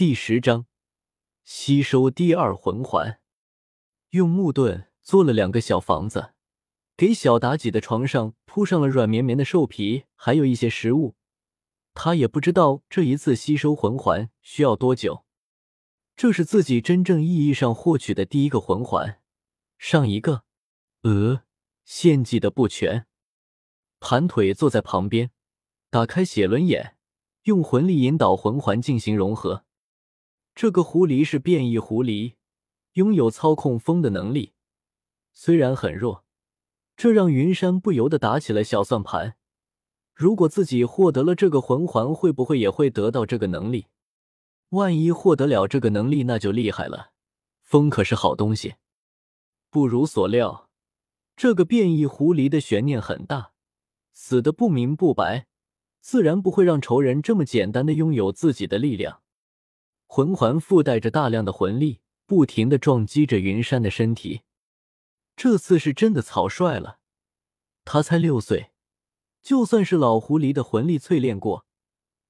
第十章，吸收第二魂环。用木盾做了两个小房子，给小妲己的床上铺上了软绵绵的兽皮，还有一些食物。他也不知道这一次吸收魂环需要多久。这是自己真正意义上获取的第一个魂环，上一个，呃，献祭的不全。盘腿坐在旁边，打开写轮眼，用魂力引导魂环进行融合。这个狐狸是变异狐狸，拥有操控风的能力，虽然很弱，这让云山不由得打起了小算盘。如果自己获得了这个魂环，会不会也会得到这个能力？万一获得了这个能力，那就厉害了。风可是好东西。不如所料，这个变异狐狸的悬念很大，死的不明不白，自然不会让仇人这么简单的拥有自己的力量。魂环附带着大量的魂力，不停的撞击着云山的身体。这次是真的草率了。他才六岁，就算是老狐狸的魂力淬炼过，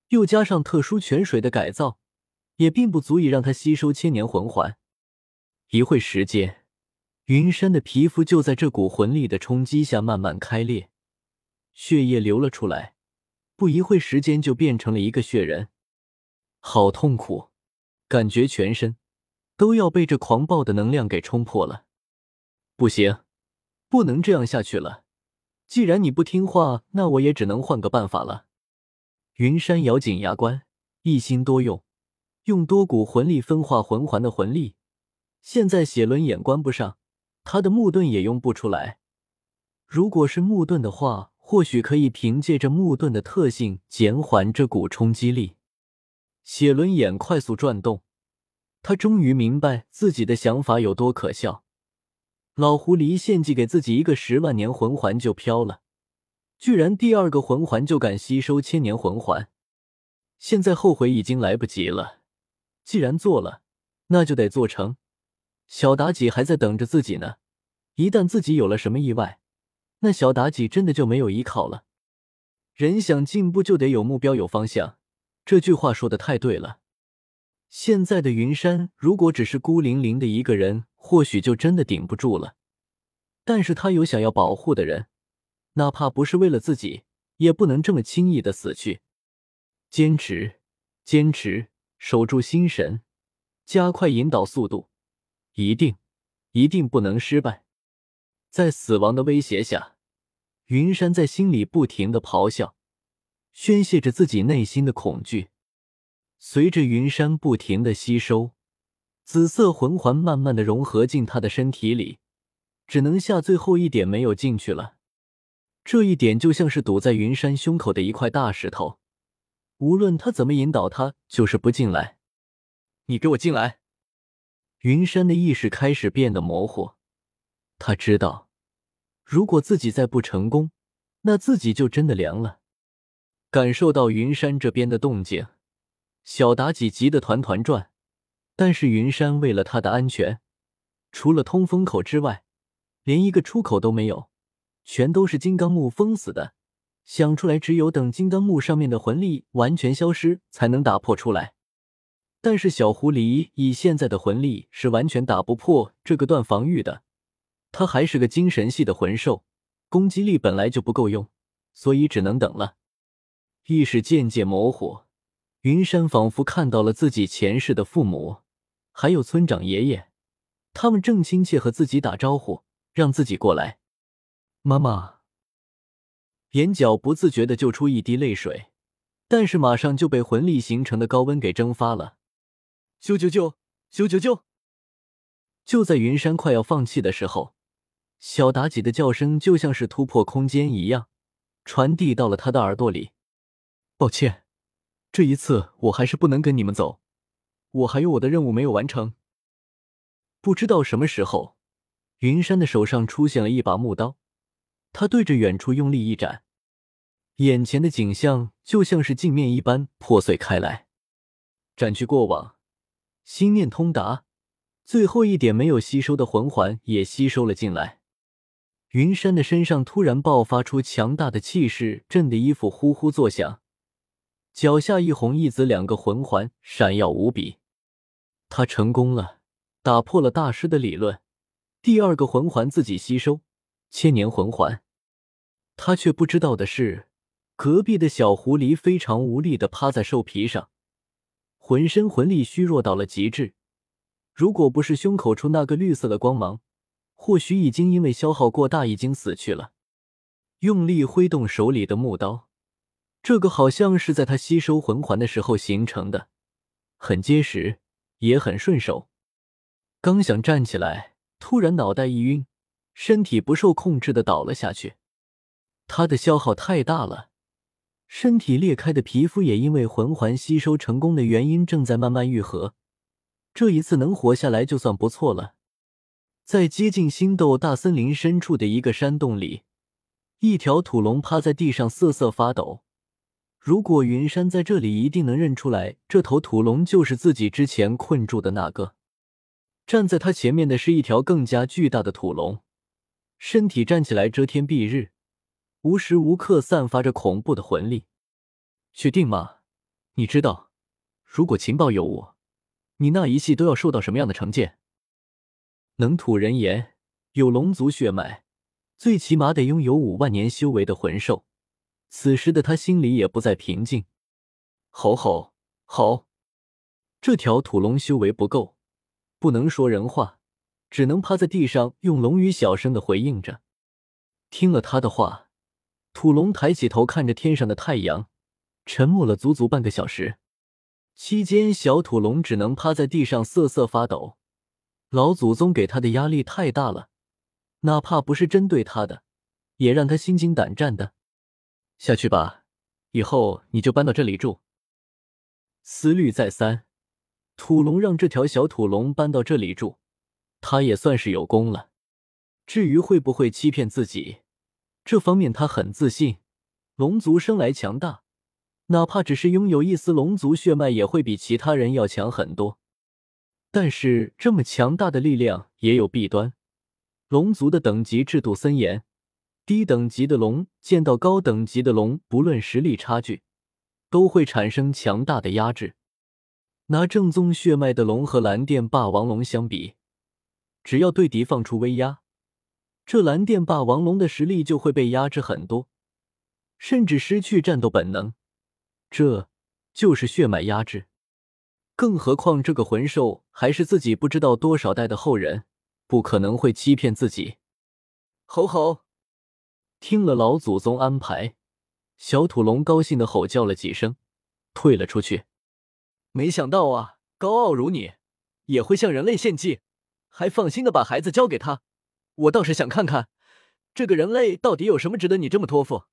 又加上特殊泉水的改造，也并不足以让他吸收千年魂环。一会时间，云山的皮肤就在这股魂力的冲击下慢慢开裂，血液流了出来。不一会时间，就变成了一个血人，好痛苦。感觉全身都要被这狂暴的能量给冲破了，不行，不能这样下去了。既然你不听话，那我也只能换个办法了。云山咬紧牙关，一心多用，用多股魂力分化魂环的魂力。现在血轮眼关不上，他的木盾也用不出来。如果是木盾的话，或许可以凭借着木盾的特性减缓这股冲击力。血轮眼快速转动，他终于明白自己的想法有多可笑。老狐狸献祭给自己一个十万年魂环就飘了，居然第二个魂环就敢吸收千年魂环。现在后悔已经来不及了。既然做了，那就得做成。小妲己还在等着自己呢。一旦自己有了什么意外，那小妲己真的就没有依靠了。人想进步，就得有目标，有方向。这句话说的太对了。现在的云山如果只是孤零零的一个人，或许就真的顶不住了。但是他有想要保护的人，哪怕不是为了自己，也不能这么轻易的死去。坚持，坚持，守住心神，加快引导速度，一定，一定不能失败。在死亡的威胁下，云山在心里不停的咆哮。宣泄着自己内心的恐惧，随着云山不停的吸收，紫色魂环慢慢的融合进他的身体里，只能下最后一点没有进去了。这一点就像是堵在云山胸口的一块大石头，无论他怎么引导，他就是不进来。你给我进来！云山的意识开始变得模糊，他知道，如果自己再不成功，那自己就真的凉了。感受到云山这边的动静，小妲己急得团团转。但是云山为了他的安全，除了通风口之外，连一个出口都没有，全都是金刚木封死的。想出来，只有等金刚木上面的魂力完全消失，才能打破出来。但是小狐狸以现在的魂力是完全打不破这个断防御的。他还是个精神系的魂兽，攻击力本来就不够用，所以只能等了。意识渐渐模糊，云山仿佛看到了自己前世的父母，还有村长爷爷，他们正亲切和自己打招呼，让自己过来。妈妈，眼角不自觉的就出一滴泪水，但是马上就被魂力形成的高温给蒸发了。救救救救救救！就在云山快要放弃的时候，小妲己的叫声就像是突破空间一样，传递到了他的耳朵里。抱歉，这一次我还是不能跟你们走，我还有我的任务没有完成。不知道什么时候，云山的手上出现了一把木刀，他对着远处用力一斩，眼前的景象就像是镜面一般破碎开来，斩去过往，心念通达，最后一点没有吸收的魂环也吸收了进来。云山的身上突然爆发出强大的气势，震得衣服呼呼作响。脚下一红一紫两个魂环闪耀无比。他成功了，打破了大师的理论。第二个魂环自己吸收，千年魂环。他却不知道的是，隔壁的小狐狸非常无力的趴在兽皮上，浑身魂力虚弱到了极致。如果不是胸口处那个绿色的光芒，或许已经因为消耗过大已经死去了。用力挥动手里的木刀，这个好像是在他吸收魂环的时候形成的，很结实，也很顺手。刚想站起来，突然脑袋一晕，身体不受控制的倒了下去。他的消耗太大了，身体裂开的皮肤也因为魂环吸收成功的原因正在慢慢愈合。这一次能活下来就算不错了。在接近星斗大森林深处的一个山洞里，一条土龙趴在地上瑟瑟发抖。如果云山在这里，一定能认出来，这头土龙就是自己之前困住的那个。站在他前面的是一条更加巨大的土龙，身体站起来遮天蔽日，无时无刻散发着恐怖的魂力。确定吗？你知道，如果情报有误，你那一系都要受到什么样的惩戒？能吐人言，有龙族血脉，最起码得拥有五万年修为的魂兽。此时的他心里也不再平静。吼吼吼！这条土龙修为不够，不能说人话，只能趴在地上用龙语小声的回应着。听了他的话，土龙抬起头看着天上的太阳，沉默了足足半个小时。期间，小土龙只能趴在地上瑟瑟发抖。老祖宗给他的压力太大了，哪怕不是针对他的，也让他心惊胆战的。下去吧，以后你就搬到这里住。思虑再三，土龙让这条小土龙搬到这里住，他也算是有功了。至于会不会欺骗自己，这方面他很自信。龙族生来强大，哪怕只是拥有一丝龙族血脉，也会比其他人要强很多。但是这么强大的力量也有弊端。龙族的等级制度森严，低等级的龙见到高等级的龙，不论实力差距，都会产生强大的压制。拿正宗血脉的龙和蓝电霸王龙相比，只要对敌放出威压，这蓝电霸王龙的实力就会被压制很多，甚至失去战斗本能。这就是血脉压制。更何况，这个魂兽还是自己不知道多少代的后人，不可能会欺骗自己。吼吼！听了老祖宗安排，小土龙高兴的吼叫了几声，退了出去。没想到啊，高傲如你，也会向人类献祭，还放心的把孩子交给他。我倒是想看看，这个人类到底有什么值得你这么托付。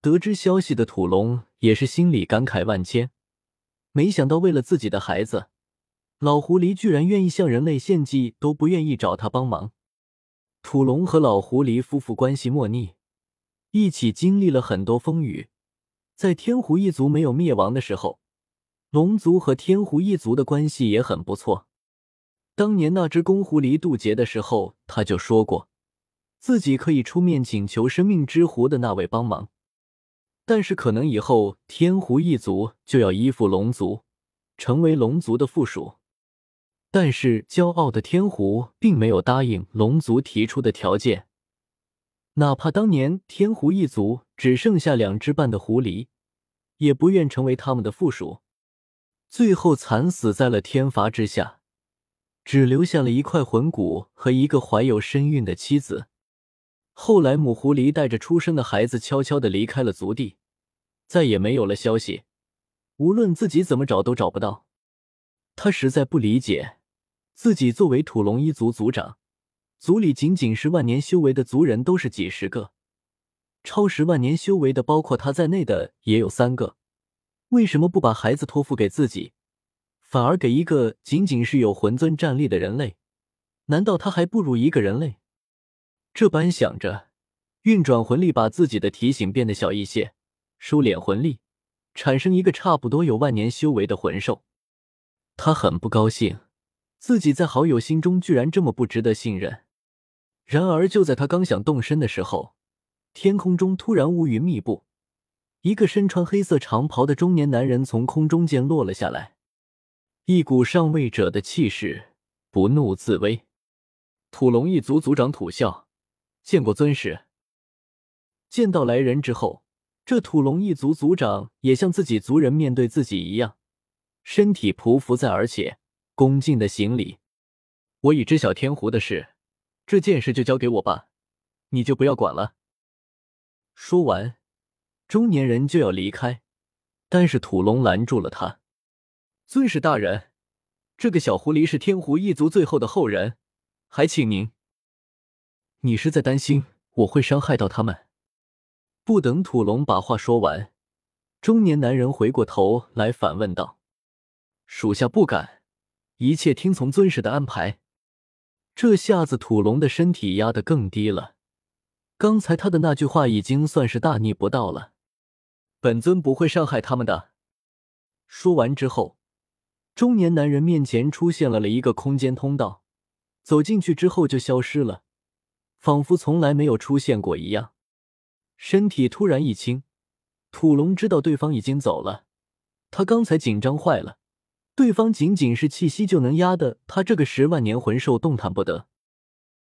得知消息的土龙也是心里感慨万千。没想到，为了自己的孩子，老狐狸居然愿意向人类献祭，都不愿意找他帮忙。土龙和老狐狸夫妇关系莫逆，一起经历了很多风雨。在天狐一族没有灭亡的时候，龙族和天狐一族的关系也很不错。当年那只公狐狸渡劫的时候，他就说过，自己可以出面请求生命之狐的那位帮忙。但是可能以后天狐一族就要依附龙族，成为龙族的附属。但是骄傲的天狐并没有答应龙族提出的条件，哪怕当年天狐一族只剩下两只半的狐狸，也不愿成为他们的附属。最后惨死在了天罚之下，只留下了一块魂骨和一个怀有身孕的妻子。后来，母狐狸带着出生的孩子悄悄的离开了族地，再也没有了消息。无论自己怎么找，都找不到。他实在不理解，自己作为土龙一族族长，族里仅仅是万年修为的族人都是几十个，超十万年修为的，包括他在内的也有三个。为什么不把孩子托付给自己，反而给一个仅仅是有魂尊战力的人类？难道他还不如一个人类？这般想着，运转魂力，把自己的体型变得小一些，收敛魂力，产生一个差不多有万年修为的魂兽。他很不高兴，自己在好友心中居然这么不值得信任。然而，就在他刚想动身的时候，天空中突然乌云密布，一个身穿黑色长袍的中年男人从空中间落了下来，一股上位者的气势，不怒自威。土龙一族族长土啸，见过尊师。见到来人之后，这土龙一族族长也像自己族人面对自己一样，身体匍匐在，而且恭敬的行礼。我已知晓天狐的事，这件事就交给我吧，你就不要管了。说完。中年人就要离开，但是土龙拦住了他。尊使大人，这个小狐狸是天狐一族最后的后人，还请您。你是在担心我会伤害到他们？不等土龙把话说完，中年男人回过头来反问道：“属下不敢，一切听从尊使的安排。”这下子土龙的身体压得更低了。刚才他的那句话已经算是大逆不道了。本尊不会伤害他们的。说完之后，中年男人面前出现了了一个空间通道，走进去之后就消失了，仿佛从来没有出现过一样。身体突然一轻，土龙知道对方已经走了。他刚才紧张坏了，对方仅仅是气息就能压的他这个十万年魂兽动弹不得。